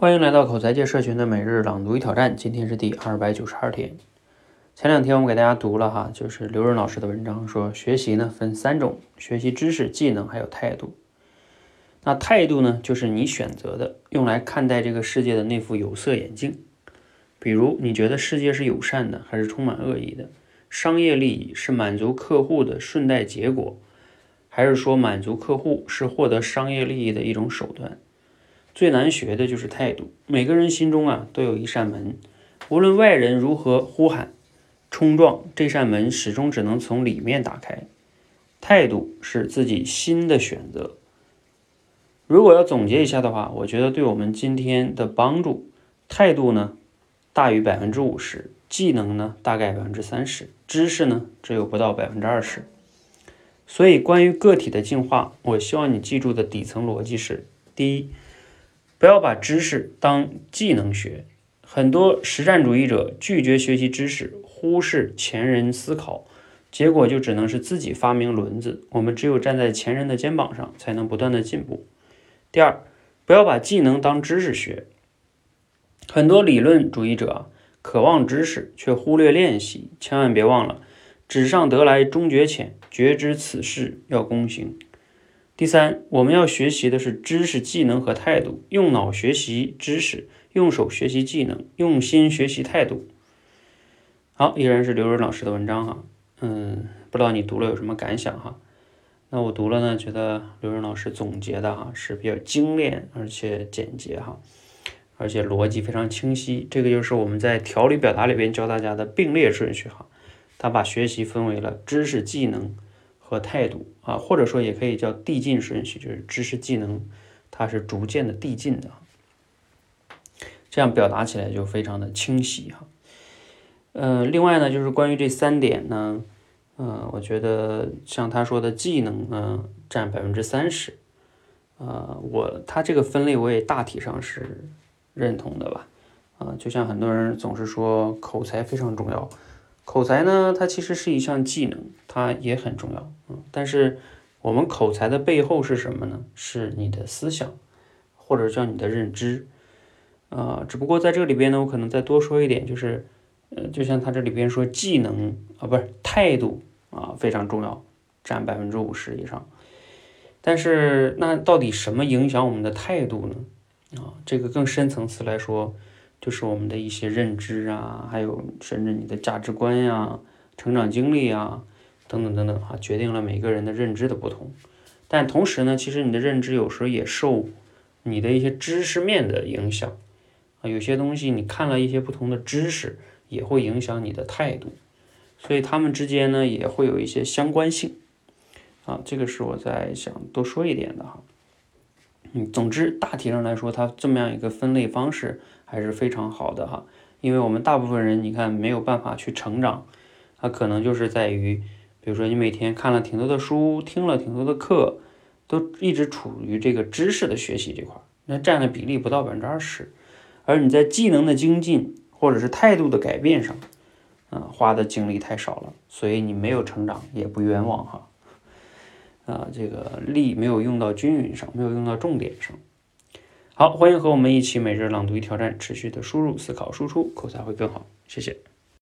欢迎来到口才界社群的每日朗读与挑战，今天是第二百九十二天。前两天我们给大家读了哈，就是刘润老师的文章，说学习呢分三种：学习知识、技能，还有态度。那态度呢，就是你选择的用来看待这个世界的那副有色眼镜。比如，你觉得世界是友善的，还是充满恶意的？商业利益是满足客户的顺带结果，还是说满足客户是获得商业利益的一种手段？最难学的就是态度。每个人心中啊都有一扇门，无论外人如何呼喊、冲撞，这扇门始终只能从里面打开。态度是自己心的选择。如果要总结一下的话，我觉得对我们今天的帮助，态度呢大于百分之五十，技能呢大概百分之三十，知识呢只有不到百分之二十。所以，关于个体的进化，我希望你记住的底层逻辑是：第一。不要把知识当技能学，很多实战主义者拒绝学习知识，忽视前人思考，结果就只能是自己发明轮子。我们只有站在前人的肩膀上，才能不断的进步。第二，不要把技能当知识学，很多理论主义者渴望知识，却忽略练习。千万别忘了，纸上得来终觉浅，绝知此事要躬行。第三，我们要学习的是知识、技能和态度。用脑学习知识，用手学习技能，用心学习态度。好，依然是刘润老师的文章哈，嗯，不知道你读了有什么感想哈？那我读了呢，觉得刘润老师总结的哈是比较精炼而且简洁哈，而且逻辑非常清晰。这个就是我们在条理表达里边教大家的并列顺序哈。他把学习分为了知识、技能。和态度啊，或者说也可以叫递进顺序，就是知识技能，它是逐渐的递进的，这样表达起来就非常的清晰哈。呃，另外呢，就是关于这三点呢，呃，我觉得像他说的技能呢占百分之三十，呃，我他这个分类我也大体上是认同的吧，啊，就像很多人总是说口才非常重要。口才呢，它其实是一项技能，它也很重要，嗯，但是我们口才的背后是什么呢？是你的思想，或者叫你的认知，啊，只不过在这里边呢，我可能再多说一点，就是，呃，就像他这里边说技能啊，不是态度啊，非常重要，占百分之五十以上，但是那到底什么影响我们的态度呢？啊，这个更深层次来说。就是我们的一些认知啊，还有甚至你的价值观呀、成长经历啊，等等等等啊，决定了每个人的认知的不同。但同时呢，其实你的认知有时候也受你的一些知识面的影响啊。有些东西你看了一些不同的知识，也会影响你的态度。所以他们之间呢，也会有一些相关性啊。这个是我在想多说一点的哈。嗯，总之大体上来说，它这么样一个分类方式。还是非常好的哈，因为我们大部分人，你看没有办法去成长，它可能就是在于，比如说你每天看了挺多的书，听了挺多的课，都一直处于这个知识的学习这块，那占的比例不到百分之二十，而你在技能的精进或者是态度的改变上，啊，花的精力太少了，所以你没有成长也不冤枉哈，啊，这个力没有用到均匀上，没有用到重点上。好，欢迎和我们一起每日朗读与挑战，持续的输入、思考、输出，口才会更好。谢谢。